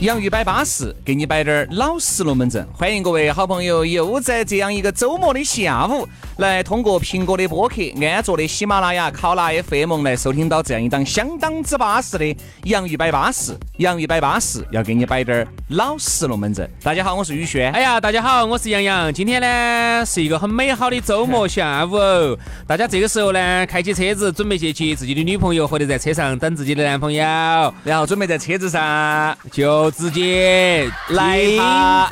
洋芋摆巴适，给你摆点儿老实龙门阵。欢迎各位好朋友，又在这样一个周末的下午，来通过苹果的播客、安卓的喜马拉雅、考拉 FM 来收听到这样一档相当之巴适的洋芋摆巴适。洋芋摆巴适，要给你摆点儿老实龙门阵。大家好，我是宇轩。哎呀，大家好，我是杨洋。今天呢是一个很美好的周末下午，大家这个时候呢开起车子，准备去接自己的女朋友，或者在车上等自己的男朋友，然后准备在车子上就。直接来他，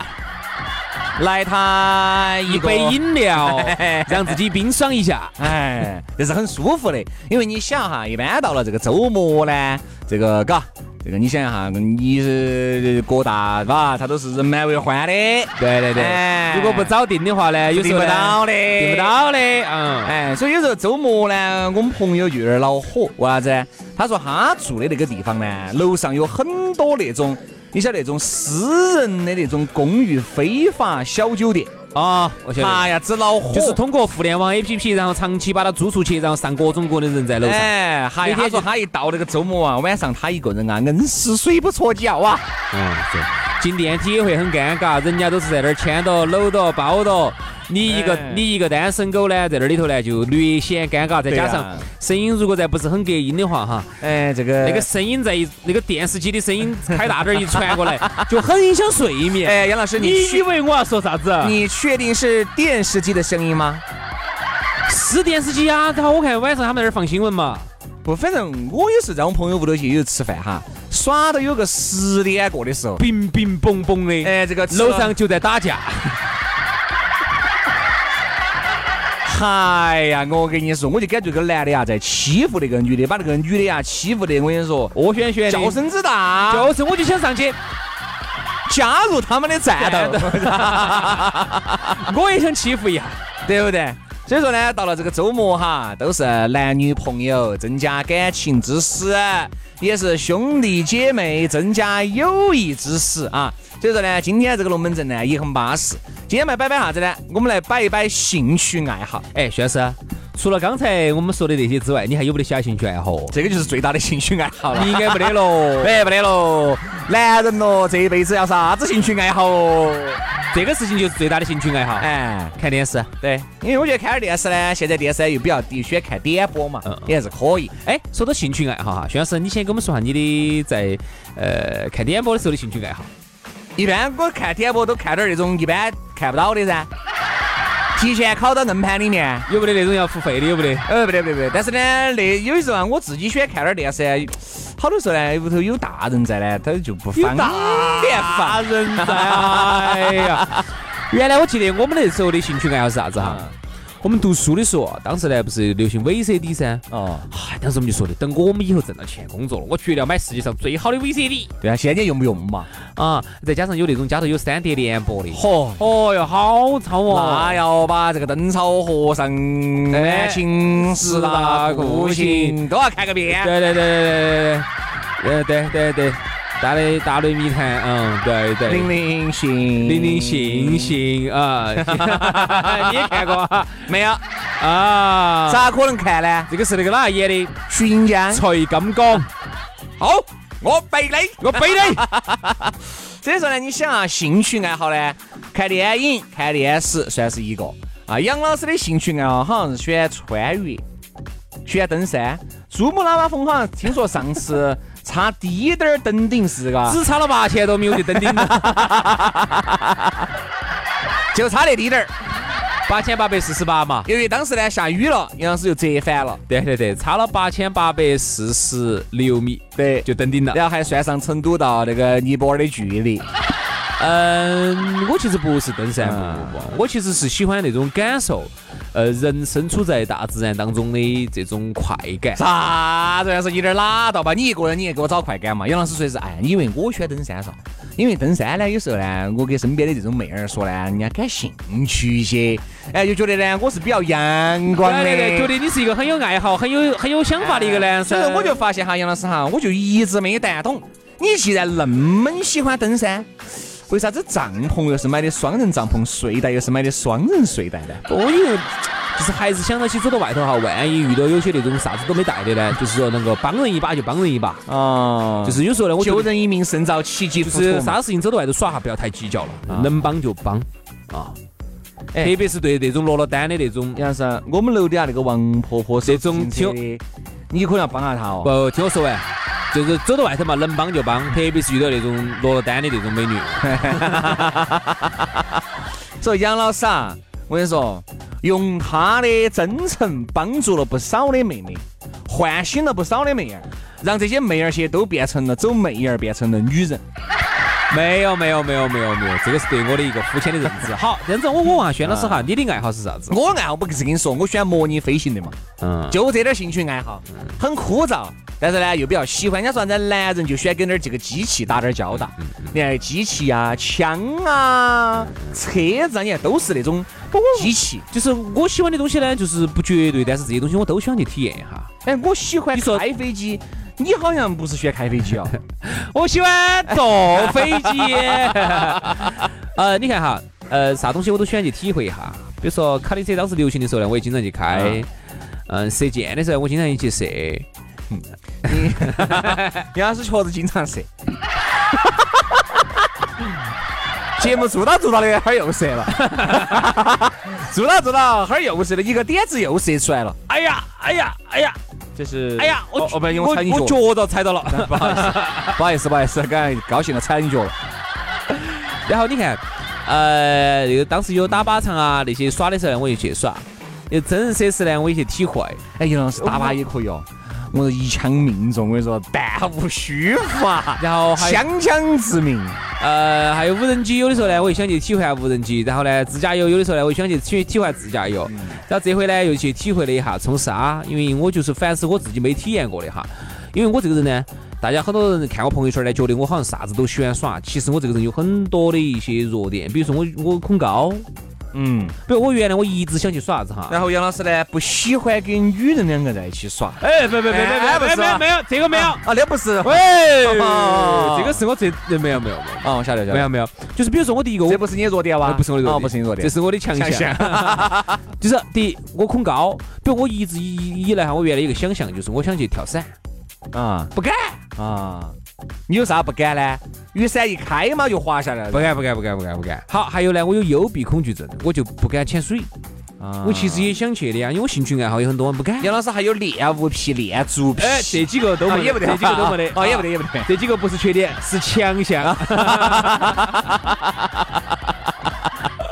来他一杯饮料，让自己冰爽一下，哎，这是很舒服的。因为你想哈，一般到了这个周末呢，这个嘎，这个你想哈，你是各大吧，它都是人满为患的。对对对，如果不早定的话呢，有时候订不到的，订不到的。嗯，哎，所以有时候周末呢，我们朋友就有点恼火，为啥子？他说他住的那个地方呢，楼上有很多那种。你晓得那种私人的那种公寓非法小酒店啊？我晓得。哎呀，只恼火！就是通过互联网 APP，然后长期把它租出去，然后上各种各的人在楼上。哎，还他说他一到那个周末啊，晚上他一个人啊，硬是睡不着觉啊。嗯，对。进电梯也会很尴尬，人家都是在那儿牵着、搂着、抱着。你一个你一个单身狗呢，在那里头呢，就略显尴尬。再加上声音如果再不是很隔音的话，哈，哎，这个那个声音在一那个电视机的声音开大点一传过来，就很影响睡眠。哎，杨老师，你以为我要说啥子？你确定是电视机的声音吗？是电视机啊！然后我看晚上他们在那儿放新闻嘛。不，反正我也是在我朋友屋头去有吃饭哈，耍到有个十点过的时候，冰冰嘣嘣的，哎，这个楼上就在打架。哎呀，我跟你说，我就感觉这个男的呀在欺负那个女的，把那个女的呀欺负的，我跟你说，恶旋旋，叫声之大，就是我就想上去。加入他们的战斗，我也想欺负一下，对不对？所以说呢，到了这个周末哈，都是男女朋友增加感情之时，也是兄弟姐妹增加友谊之时啊。所以说呢，今天这个龙门阵呢也很巴适。今天来摆摆啥子呢？我们来摆一摆兴趣爱好。哎，徐老师，除了刚才我们说的那些之外，你还有没得其他兴趣爱好？这个就是最大的兴趣爱好了。你应该没得喽，哎，没得喽。男人喽，这一辈子要啥子兴趣爱好？这个事情就是最大的兴趣爱好。哎，看电视。对，因为我觉得看点电视呢，现在电视又比较低，喜欢看点播嘛，也还是可以。哎，说到兴趣爱好哈，徐老师，你先给我们说下你的在呃看点播的时候的兴趣爱好。一般我看点播都看点那种一般看不到的噻，提前拷到硬盘里面，有没得那种要付费的？有没得？呃，不得不得。但是呢，那有的时候啊，我自己喜欢看点电视，好多时候呢，屋头有大人在呢，他就不方便大人在。哎呀，原来我记得我们那时候的兴趣爱好是啥子哈？我们读书的时候，当时呢不是流行 VCD 噻？哦，嗨，当时我们就说的，等我们以后挣到钱工作了，我绝对要买世界上最好的 VCD。对啊，现在用不用嘛？啊，再加上有那种家头有三碟联播的，嚯，哦哟，好超哦！那要把这个灯草和尚、爱情十大酷刑都要看个遍。对对对对对对，对，对对对。大雷大雷谜团，嗯，对对，零零星，零零星星啊，你也看过没有？啊，咋可能看呢？这个是那个哪演的？徐锦江、崔金刚。好，我背你，我背你。所以说呢，你想啊，兴趣爱好呢，看电影、看电视算是一个啊。杨老师的兴趣爱好好像是喜欢穿越，喜欢登山。珠穆朗玛峰好像听说上次。差低点儿登顶是嘎，只差了八千多米我就登顶了，就差那低点儿，八千八百四十八嘛。由于当时呢下雨了，杨老师就折返了。对对对，差了八千八百四十六米，对，就登顶了。然后还算上成都到那个尼泊尔的距离。嗯，我其实不是登山，不不不，我其实是喜欢那种感受。呃，人身处在大自然当中的这种快感。啥子？要是有点拉倒吧？你一个人，你也给我找快感嘛？杨老师说的是，哎，因为我喜欢登山噻，因为登山呢，有时候呢，我给身边的这种妹儿说呢，人家感兴趣一些，哎，就觉得呢，我是比较阳光的，对对对，觉得你是一个很有爱好、很有很有想法的一个男生。所以我就发现哈，杨老师哈，我就一直没谈懂，你既然那么喜欢登山。为啥子帐篷又是买的双人帐篷，睡袋又是买的双人睡袋呢？我因为就是还是想到起走到外头哈，万一遇到有些那种啥子都没带的呢，就是说能够帮人一把就帮人一把啊。就是有时候呢，我救人一命胜造七级浮屠。啥事情走到外头耍哈，不要太计较了，能帮就帮啊。特别是对那种落了单的那种，杨老师，我们楼底下那个王婆婆这种听，你可能要帮下她哦。不，听我说完。就是走到外头嘛，能帮就帮，特别是遇到那种落了单的那种美女。所以杨老师啊，我跟你说，用他的真诚帮助了不少的妹妹，唤醒了不少的妹儿，让这些妹儿些都变成了走妹儿，变成了女人。没有没有没有没有没有，这个是对我的一个肤浅的认知。好，这样子我我问下轩老师哈，你的爱好是啥子？我爱好不是跟你说，我喜欢模拟飞行的嘛。嗯，就这点兴趣爱好，很枯燥。但是呢，又比较喜欢。人家说，咱男人就喜欢跟点这个机器打点交道。你看，机器啊、枪啊、车子啊，你看都是那种机器。就是我喜欢的东西呢，就是不绝对，但是这些东西我都喜欢去体验一下。哎，我喜欢开飞机，你好像不是喜欢开飞机哦。我喜欢坐飞机。呃，你看哈，呃，啥东西我都喜欢去体会一下。比如说卡丁车当时流行的时候呢，我也经常去开。嗯，射箭的时候我经常去射。你，你要是确实经常射，节目做到做到的，哈儿又射了，做到做到，哈儿又射了，一个点子又射出来了。哎呀，哎呀，哎呀，这是，哎呀，我我不因为踩你脚，我脚都踩到了，不好意思，不好意思，不好意思，刚才高兴的踩你脚了。然后你看，呃，那个当时有打靶场啊那些耍的时候呢，我就去耍；有真人设施呢，我也去体会。哎，杨老师打靶也可以哦。我一枪命中，我跟你说，弹无虚发，然后枪枪致命。呃，还有无人机，有的时候呢，我也想去体会下无人机。然后呢，自驾游，有的时候呢，我想去体体会下自驾游。然后这回呢，又去体会了一下冲沙，因为我就是凡是我自己没体验过的哈。因为我这个人呢，大家很多人看我朋友圈呢，觉得我好像啥子都喜欢耍。其实我这个人有很多的一些弱点，比如说我我恐高。嗯，比如我原来我一直想去耍啥子哈，然后杨老师呢不喜欢跟女人两个在一起耍。哎，不不不不不，没有没有这个没有。啊，那不是。喂，这个是我最没有没有没有。啊，我晓得晓得。没有没有，就是比如说我第一个，这不是你的弱点哇？不是我的弱点，不是你弱点，这是我的强项。就是第一，我恐高，比如我一直以以来哈，我原来有个想象，就是我想去跳伞。啊，不敢。啊。你有啥不敢呢？雨伞一开嘛就滑下来了。不敢不敢不敢不敢不敢。好，还有呢，我有幽闭恐惧症，我就不敢潜水。啊，我其实也想去的呀，因为我兴趣爱好有很多，不敢。杨老师还有练物癖、练足癖，哎，这几个都没，也不得，这几个都没得，哦，也不得，也不得。这几个不是缺点，是强项。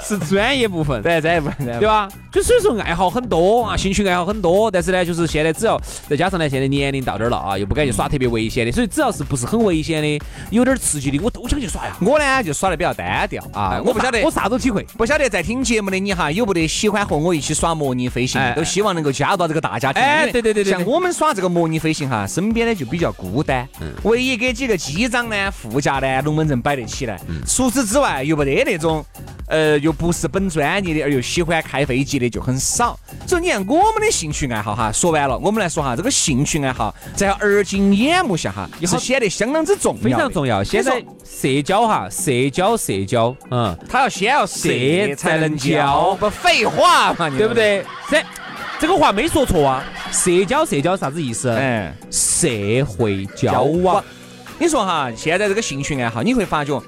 是专业部分，对专业部分，对吧？就所以说爱好很多啊，兴趣爱好很多，但是呢，就是现在只要再加上呢，现在年龄到这儿了啊，又不敢去耍特别危险的，所以只要是不是很危险的，有点刺激的，我都想去耍呀。我呢就耍的比较单调啊，我不晓得我啥都体会，不晓得在听节目的你哈，有不得喜欢和我一起耍模拟飞行，都希望能够加入到这个大家庭。哎，对对对对，像我们耍这个模拟飞行哈，身边呢就比较孤单，唯一给几个机长呢、副驾呢龙门阵摆得起来，除此之外又不得那种。呃，又不是本专业的，而又喜欢开飞机的就很少。所以你看，我们的兴趣爱好哈，说完了，我们来说哈，这个兴趣爱好在而今眼目下哈，是显得相当之重要，非常重要。现在社交哈，社交社交，嗯，他要先要社才能交，不废话嘛，对不对？这这个话没说错啊。社交社交啥子意思？嗯，社会交往。你说哈，现在这个兴趣爱好，你会发觉。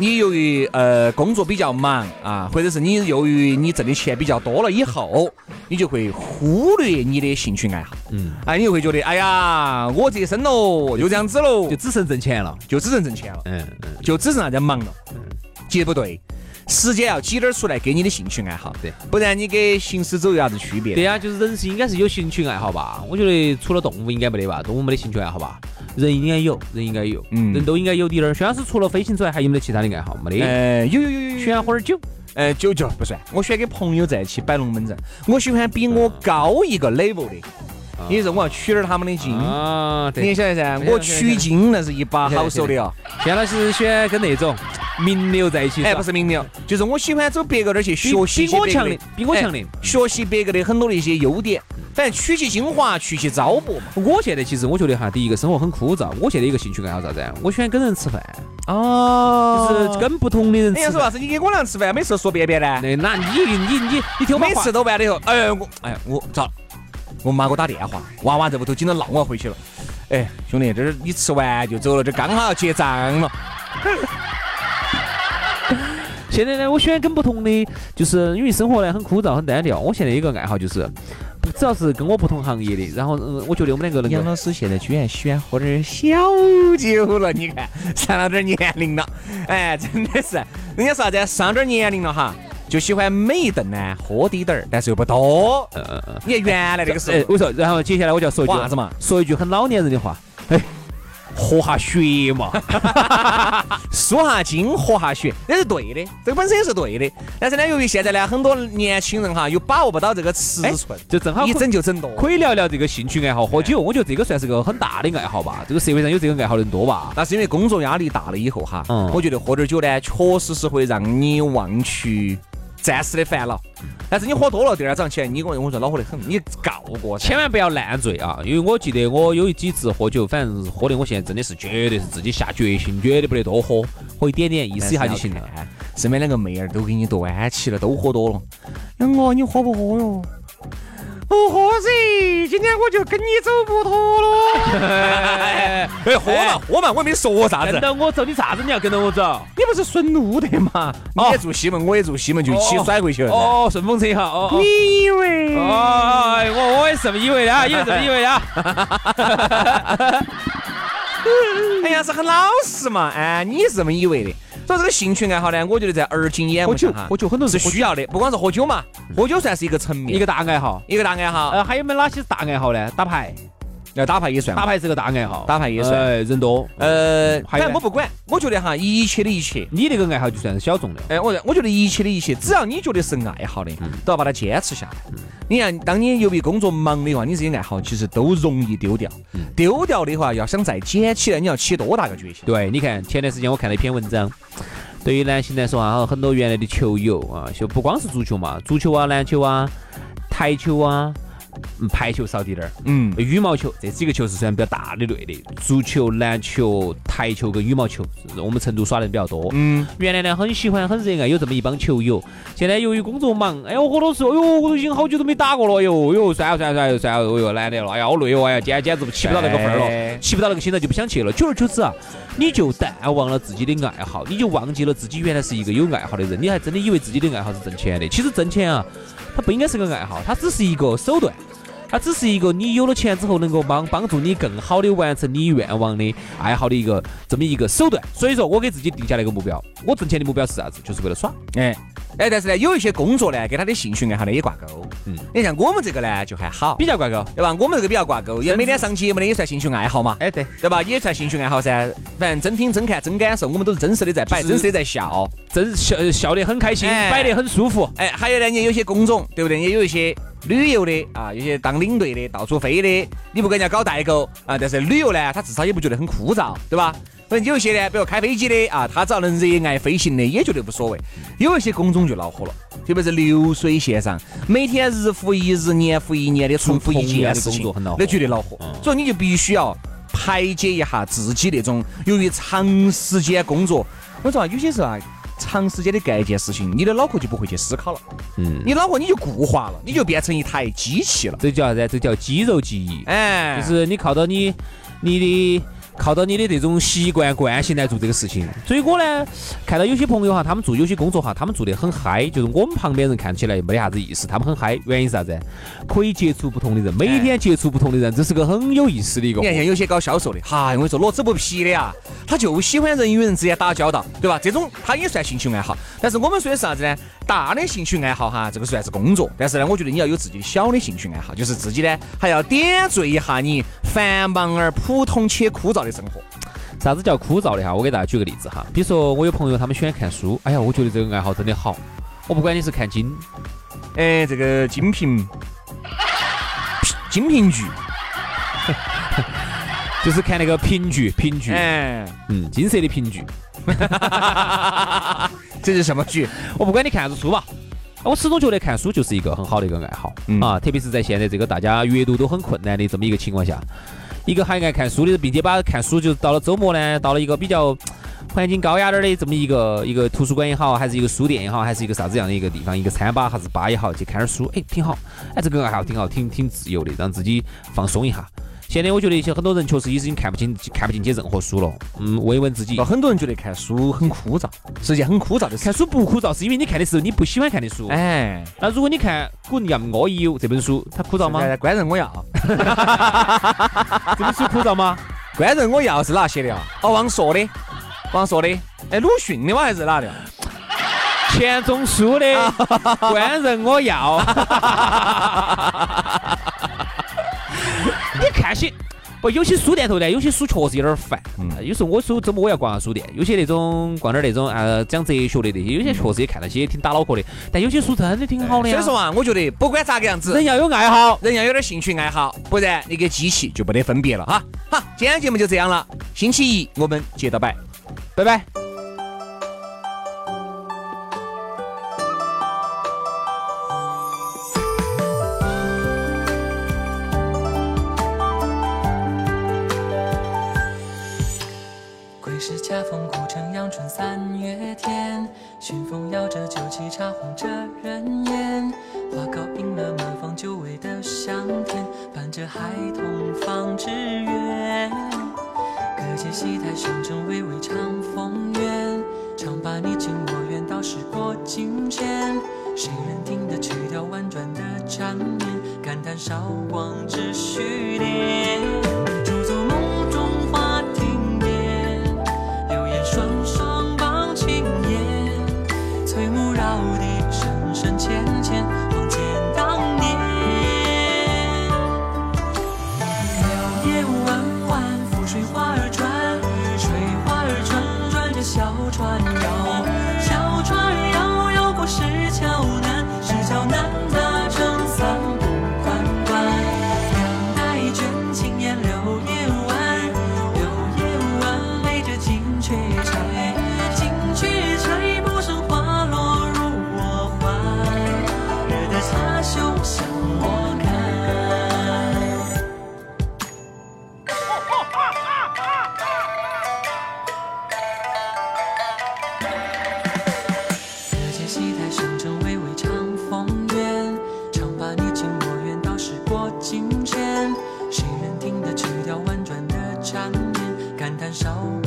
你由于呃工作比较忙啊，或者是你由于你挣的钱比较多了以后，你就会忽略你的兴趣爱好。嗯，哎，你就会觉得，哎呀，我这一生喽，就这样子喽，就只剩挣钱了，就只剩挣钱了。嗯嗯，就只剩啥子忙了。嗯，其实不对，时间要挤点儿出来给你的兴趣爱好。对，不然你跟行尸走肉有啥子区别？对呀，就是人是应该是有兴趣爱好吧？我觉得除了动物应该没得吧？动物没得兴趣爱好吧？人应该有，人应该有，嗯，人都应该有点儿。薛老师除了飞行之外，还有没得其他的爱好？没得。呃，有有有有，选会儿酒。呃，酒酒不算，我喜欢跟朋友在一起摆龙门阵，我喜欢比我高一个 level 的。你说我要取点他们的经啊？你晓得噻？我取经那是一把 好手的哦。现在是喜欢跟那种名流在一起，哎，不是名流，就是我喜欢走别个那儿去学习比我强的，比我强的，学习别个的很多的一些优点，反正取其精华，去其糟粕嘛。我现在其实我觉得哈，第一个生活很枯燥，我现在一个兴趣爱好啥子？我喜欢跟人吃饭。哦，就是跟不同的人吃。你说啥子？你跟我俩吃饭，每次说便便呢？那那你你你你听我每次都完了以后，哎我哎我咋？我妈给我打电话，娃娃在屋头紧着闹我要回去了。哎，兄弟，这是你吃完就走了，这刚好要结账了。现在呢，我喜欢跟不同的，就是因为生活呢很枯燥很单调。我现在一个爱好就是，只要是跟我不同行业的，然后嗯，我觉得我们两个人。杨老师现在居然喜欢喝点小酒了，你看上了点年龄了，哎，真的是，人家说啥子？上点年龄了哈。就喜欢每一顿呢喝滴点儿，但是又不多。嗯嗯嗯。你看原来那个时候，我说，然后接下来我就要说一句啥子嘛？说一句很老年人的话，哎，活下血嘛，输下筋，活下血，那是对的，这个本身也是对的。但是呢，由于现在呢，很多年轻人哈，又把握不到这个尺寸，就正好一整就整多。可以聊聊这个兴趣爱好，喝酒，我觉得这个算是个很大的爱好吧。这个社会上有这个爱好的人多吧？那是因为工作压力大了以后哈，嗯，我觉得喝点酒呢，确实是会让你忘去。暂时的烦恼，但是你喝多了，第二天早上起来，你跟我说恼火得很，你告过，千万不要烂醉啊！因为我记得我有几次喝酒，反正喝的，我现在真的是绝对是自己下决心，绝对不得多喝，喝一点点，意思一下就行了。身边两个妹儿都给你端起了，都喝多了。杨哥，你喝不喝哟？不喝噻，今天我就跟你走不脱了。哎，喝嘛喝嘛，我没说啥子。跟到我走，你啥子？你要跟到我走？你不是顺路的嘛？你也住西门，我也住西门，就一起甩过去了。哦，顺风车哈。哦你以为？哦，我我也是这么以为的啊，以为这么以为的啊。哎呀，是很老实嘛。哎，你是这么以为的。所以这个兴趣爱好呢，我觉得在而今眼目下哈，喝酒很多是需要的，不光是喝酒嘛，喝酒算是一个层面，一个大爱好，一个大爱好。呃，还有没有哪些大爱好呢？打牌。要打牌也算，打牌是个大爱好，打牌也算，哎人多。呃，反正我不管，我觉得哈，一切的一切，你那个爱好就算是小众的。哎，我我觉得一切的一切，只要你觉得是爱好的，都要把它坚持下来。你看，当你由于工作忙的话，你这些爱好其实都容易丢掉。丢掉的话，要想再捡起来，你要起多大个决心？对，你看前段时间我看了一篇文章，对于男性来说啊，很多原来的球友啊，就不光是足球嘛，足球啊、篮球啊、台球啊。嗯，排球少滴点儿。嗯，羽毛球这几个球是算比较大的类的，足球、篮球、台球跟羽毛球，我们成都耍的比较多。嗯，原来呢很喜欢很热爱有这么一帮球友，现在由于工作忙，哎呦我都说，哎呦我都已经好久都没打过了哟哟，算了算了算了算了，哎呦懒得了，哎呀好累哦，哎呀简简直起不到那个份儿了，起不到那个心了就不想去了。久而久之啊，你就淡忘了自己的爱好，你就忘记了自己原来是一个有爱好的人，你还真的以为自己的爱好是挣钱的。其实挣钱啊，它不应该是个爱好，它只是一个手段。它只是一个你有了钱之后能够帮帮助你更好的完成你愿望的爱好的一个这么一个手段。所以说我给自己定下了一个目标，我挣钱的目标是啥子？就是为了耍。哎哎，但是呢，有一些工作呢，跟他的兴趣爱好呢也挂钩。嗯，你像我们这个呢就还好，比较挂钩，对吧？我们这个比较挂钩，也每天上节目的也算兴趣爱好嘛。哎，对，对吧？也算兴趣爱好噻。反正真听真看真感受，我们都是真实的在摆，真实的在笑，真笑笑得很开心，摆得很舒服。哎，还有呢，你有些工种，对不对？也有一些。旅游的啊，有些当领队的，到处飞的，你不跟人家搞代购啊？但是旅游呢，他至少也不觉得很枯燥，对吧？反正有一些呢，比如开飞机的啊，他只要能热爱飞行的，也觉得无所谓。有一些工种就恼火了，特别是流水线上，每天日复一日、年复一年的重复一件事情，那绝对恼火。所以你就必须要排解一下自己那种由于长时间工作，我说啊，有些时候啊。长时间的干一件事情，你的脑壳就不会去思考了。嗯，你脑壳你就固化了，你就变成一台机器了。这叫啥子？这叫肌肉记忆。哎，就是你靠到你你的。靠到你的这种习惯惯性来做这个事情，所以我呢看到有些朋友哈，他们做有些工作哈，他们做的很嗨，就是我们旁边人看起来没得啥子意思，他们很嗨，原因是啥子？可以接触不同的人，每天接触不同的人，这是个很有意思的一个。你看像有些搞销售的，哈，我跟你说，乐此不疲的呀，他就喜欢人与人之间打交道，对吧？这种他也算兴趣爱好。但是我们说的是啥子呢？大的兴趣爱好哈，这个算是工作。但是呢，我觉得你要有自己小的兴趣爱好，就是自己呢还要点缀一下你繁忙而普通且枯燥的生活。啥子叫枯燥的哈？我给大家举个例子哈，比如说我有朋友他们喜欢看书，哎呀，我觉得这个爱好真的好。我不管你是看金，哎，这个金瓶，金瓶剧，就是看那个评剧，评剧，哎，嗯，金色的评剧，这是什么剧？我不管你看啥子书吧。我始终觉得看书就是一个很好的一个爱好啊，特别是在现在这个大家阅读都很困难的这么一个情况下，一个还爱看书的，并且把看书就到了周末呢，到了一个比较环境高雅点的这么一个一个图书馆也好，还是一个书店也好，还是一个啥子样的一个地方，一个餐吧还是吧也好，去看点书，哎，挺好，哎，这个爱好挺好，挺挺自由的，让自己放松一下。现在我觉得一些很多人确实已经看不进看不进去任何书了。嗯，慰问自己。很多人觉得看书很枯燥，是件很枯燥的事。看书不枯燥，是因为你看的时候你不喜欢看的书。哎，那如果你看《古人我有》这本书，它枯燥吗？官人我要。这本书枯燥吗？官人我要是哪写的啊？哦，王朔的，王朔的。哎，鲁迅的吗？还是哪的？钱钟书的 《官人我要》。你看些不？有些书店头呢，有些书确实有点烦。嗯，有时候我说周末我要逛下书店，有些那种逛点那种啊讲哲学的那些，有些确实也看那些挺打脑壳的。但有些书真的挺好的所以说啊，我觉得不管咋个样子，人要有爱好，人要有点兴趣爱好，不然你跟机器就没得分别了哈。好，今天节目就这样了，星期一我们接着摆，拜拜。着孩童放纸鸢。隔街戏台，上正娓娓唱风月，唱罢你情我愿，到时过境迁。谁人听得曲调婉转的缠绵，感叹韶光只虚燃烧。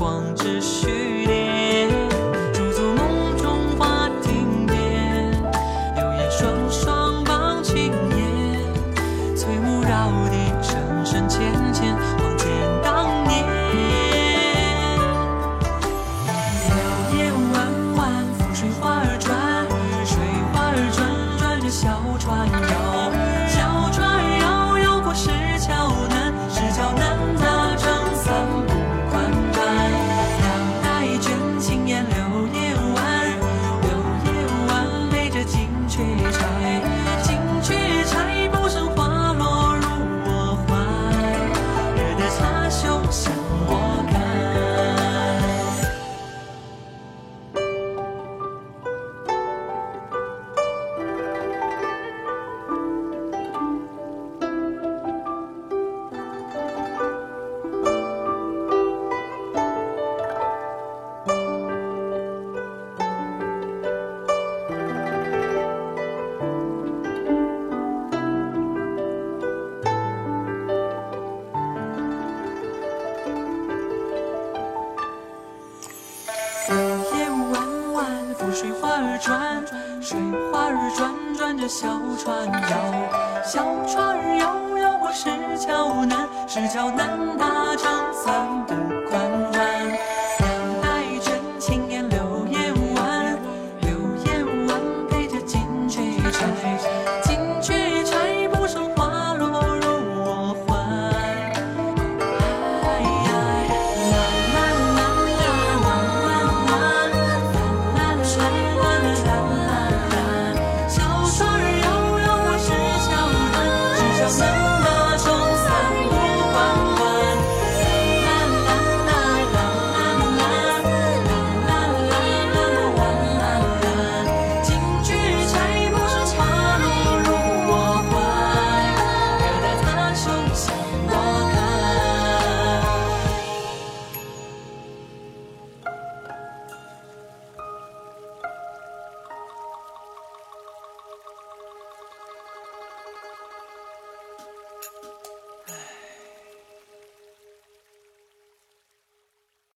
转，水花儿转转着小船摇，小船儿摇摇过石桥南，石桥南那长三步。